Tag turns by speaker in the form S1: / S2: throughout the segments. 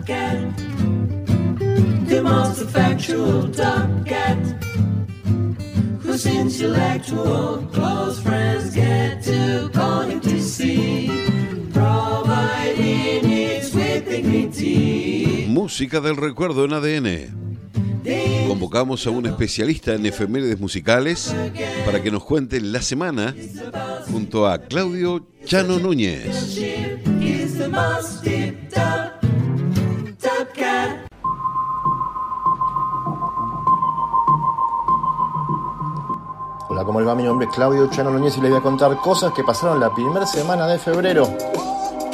S1: top cat. The most factual top cat. Whose intellectual close friends get to call him to see. Providing it's with dignity.
S2: Música del recuerdo en ADN. Convocamos a un especialista en efemérides musicales para que nos cuente la semana junto a Claudio Chano Núñez.
S3: Hola, ¿cómo les va? Mi nombre Claudio Chano Núñez y les voy a contar cosas que pasaron la primera semana de febrero.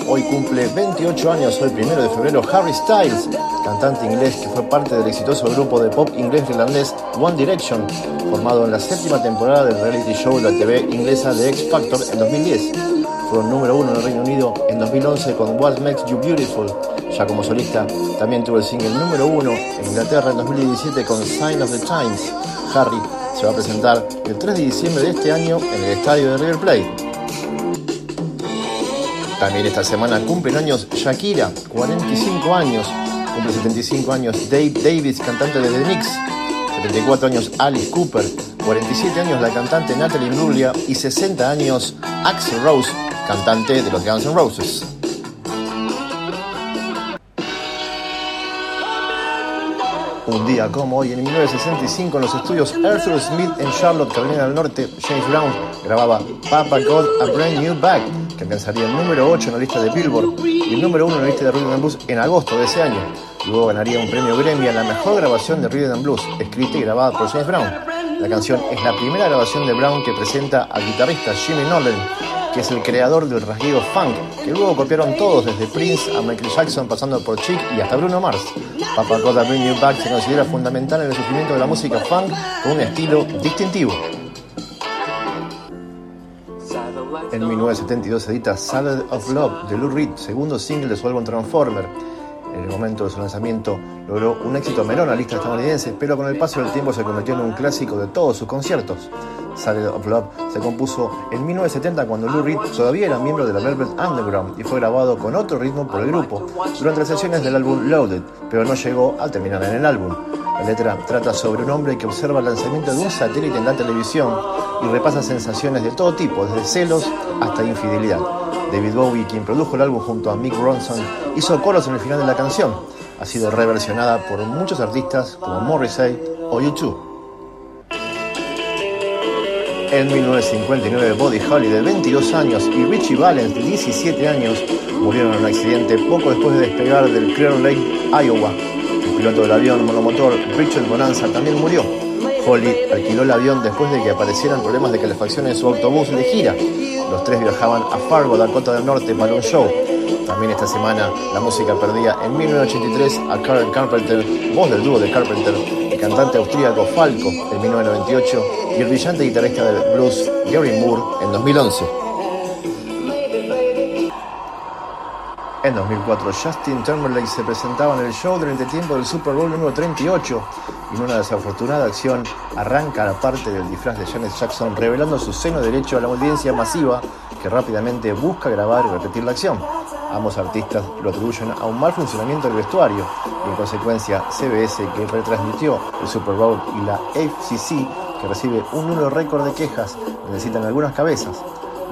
S3: Hoy cumple 28 años, hoy primero de febrero, Harry Styles, cantante inglés que fue parte del exitoso grupo de pop inglés-irlandés One Direction, formado en la séptima temporada del reality show de la TV inglesa de X Factor en 2010. Fueron número uno en el Reino Unido en 2011 con What Makes You Beautiful. Ya como solista, también tuvo el single número uno en Inglaterra en 2017 con Sign of the Times. Harry se va a presentar el 3 de diciembre de este año en el estadio de River Plate. También esta semana cumplen años Shakira, 45 años. Cumple 75 años Dave Davis, cantante de The Knicks. 74 años Alice Cooper. 47 años la cantante Natalie Imbruglia. Y 60 años Axel Rose, cantante de los Guns N' Roses. Un día como hoy, en 1965, en los estudios Arthur Smith en Charlotte, Carolina del Norte, James Brown grababa Papa Got a Brand New Bag, que alcanzaría el número 8 en la lista de Billboard y el número 1 en la lista de Rhythm and Blues en agosto de ese año. Luego ganaría un premio Grammy a la mejor grabación de Rhythm and Blues, escrita y grabada por James Brown. La canción es la primera grabación de Brown que presenta al guitarrista Jimmy Nolan, que es el creador del rasgueo funk, que luego copiaron todos, desde Prince a Michael Jackson, pasando por Chic y hasta Bruno Mars. Papa Got a Bring You Back se considera fundamental en el surgimiento de la música funk con un estilo distintivo. En 1972 se edita Salad of Love de Lou Reed, segundo single de su álbum Transformer. En el momento de su lanzamiento logró un éxito menor en la lista estadounidense, pero con el paso del tiempo se convirtió en un clásico de todos sus conciertos. Salad of Love se compuso en 1970 cuando Lou Reed todavía era miembro de la Velvet Underground y fue grabado con otro ritmo por el grupo durante las sesiones del álbum Loaded, pero no llegó al terminar en el álbum. La letra trata sobre un hombre que observa el lanzamiento de un satélite en la televisión y repasa sensaciones de todo tipo, desde celos hasta infidelidad. David Bowie, quien produjo el álbum junto a Mick Ronson, hizo coros en el final de la canción. Ha sido reversionada por muchos artistas como Morrissey o U2. En 1959, Buddy Holly, de 22 años, y Richie Valens, de 17 años, murieron en un accidente poco después de despegar del Clear Lake, Iowa. El piloto del avión monomotor, Richard Bonanza, también murió. Holly alquiló el avión después de que aparecieran problemas de calefacción en su autobús de gira. Los tres viajaban a Fargo, Dakota del Norte, para un show. También esta semana la música perdía en 1983 a Karen Carpenter, voz del dúo de Carpenter, el cantante austríaco Falco en 1998 y el brillante guitarrista del blues Gary Moore en 2011. En 2004, Justin Timberlake se presentaba en el show del entretiempo del Super Bowl número 38 y en una desafortunada acción arranca la parte del disfraz de Janet Jackson revelando su seno derecho a la audiencia masiva que rápidamente busca grabar y repetir la acción. Ambos artistas lo atribuyen a un mal funcionamiento del vestuario y en consecuencia CBS que retransmitió el Super Bowl y la FCC que recibe un número récord de quejas necesitan algunas cabezas.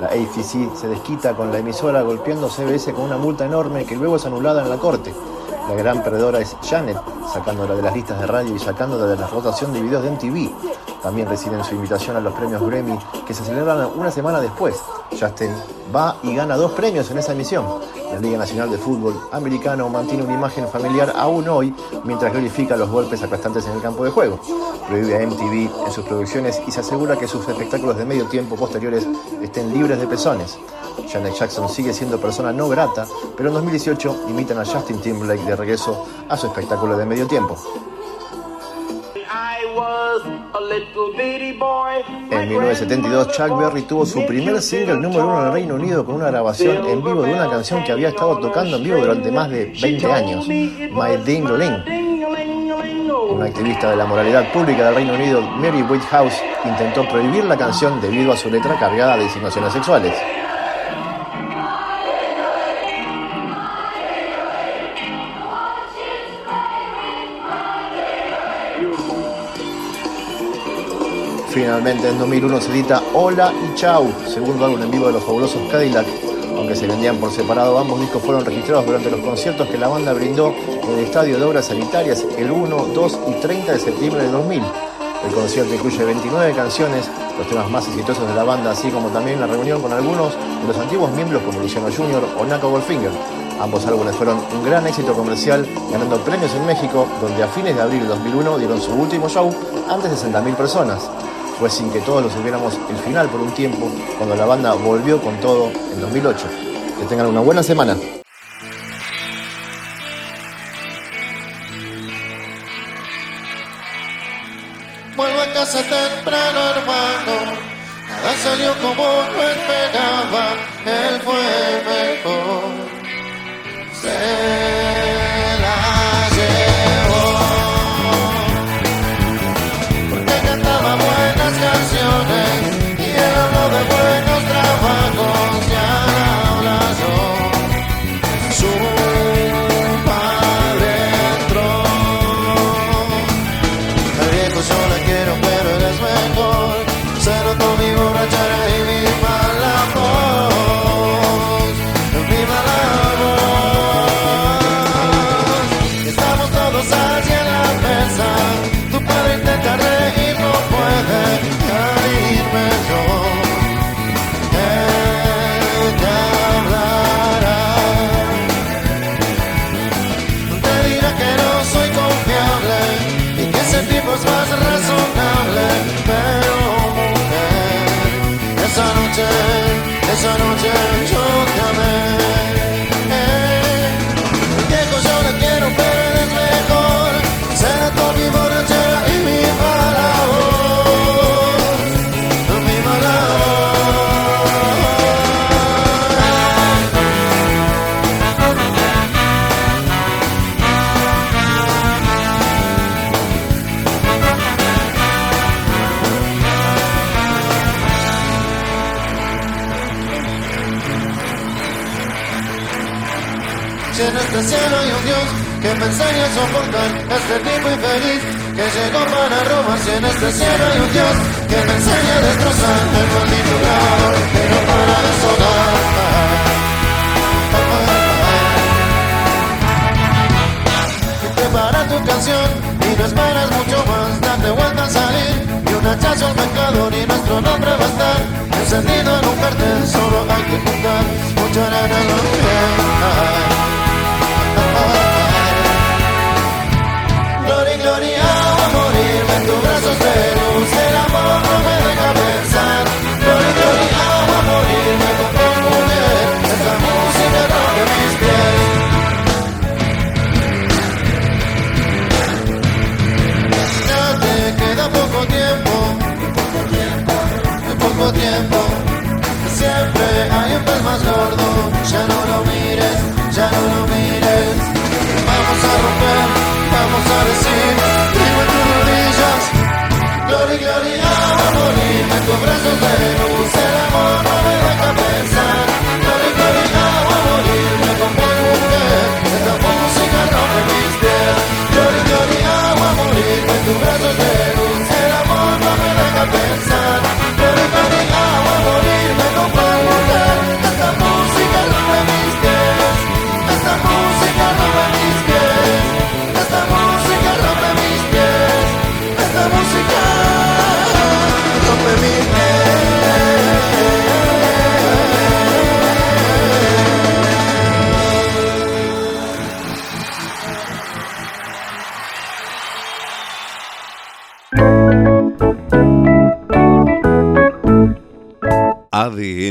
S3: La AFC se desquita con la emisora golpeando CBS con una multa enorme que luego es anulada en la corte. La gran perdedora es Janet, sacándola de las listas de radio y sacándola de la rotación de videos de MTV. También reciben su invitación a los premios Grammy que se celebran una semana después. Justin va y gana dos premios en esa emisión. La Liga Nacional de Fútbol Americano mantiene una imagen familiar aún hoy mientras glorifica los golpes aplastantes en el campo de juego. Prohíbe a MTV en sus producciones y se asegura que sus espectáculos de medio tiempo posteriores estén libres de pezones. Janet Jackson sigue siendo persona no grata, pero en 2018 invitan a Justin Timberlake de regreso a su espectáculo de medio tiempo. En 1972, Chuck Berry tuvo su primer single número uno en el Reino Unido con una grabación en vivo de una canción que había estado tocando en vivo durante más de 20 años, My Ding Una activista de la moralidad pública del Reino Unido, Mary Whitehouse, intentó prohibir la canción debido a su letra cargada de insinuaciones sexuales. Finalmente en 2001 se edita Hola y Chau, segundo álbum en vivo de los fabulosos Cadillac. Aunque se vendían por separado, ambos discos fueron registrados durante los conciertos que la banda brindó en el Estadio de Obras Sanitarias el 1, 2 y 30 de septiembre de 2000. El concierto incluye 29 canciones, los temas más exitosos de la banda, así como también la reunión con algunos de los antiguos miembros como Luciano Jr. o Naco Goldfinger. Ambos álbumes fueron un gran éxito comercial, ganando premios en México, donde a fines de abril de 2001 dieron su último show ante 60.000 personas. Fue sin que todos lo supiéramos el final por un tiempo, cuando la banda volvió con todo en 2008. Que tengan una buena semana.
S4: Vuelvo a casa temprano, hermano. Nada salió como no esperaba. Si en este cielo hay un Dios que me enseñe a soportar este tipo infeliz que llegó para robar. Si en este cielo hay un Dios que me enseñe a destrozar el maldito grado que no para de prepara tu canción y no esperes mucho más. Date vuelta a salir y un hachazo al pecado y nuestro nombre va a estar encendido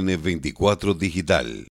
S2: TN24 Digital.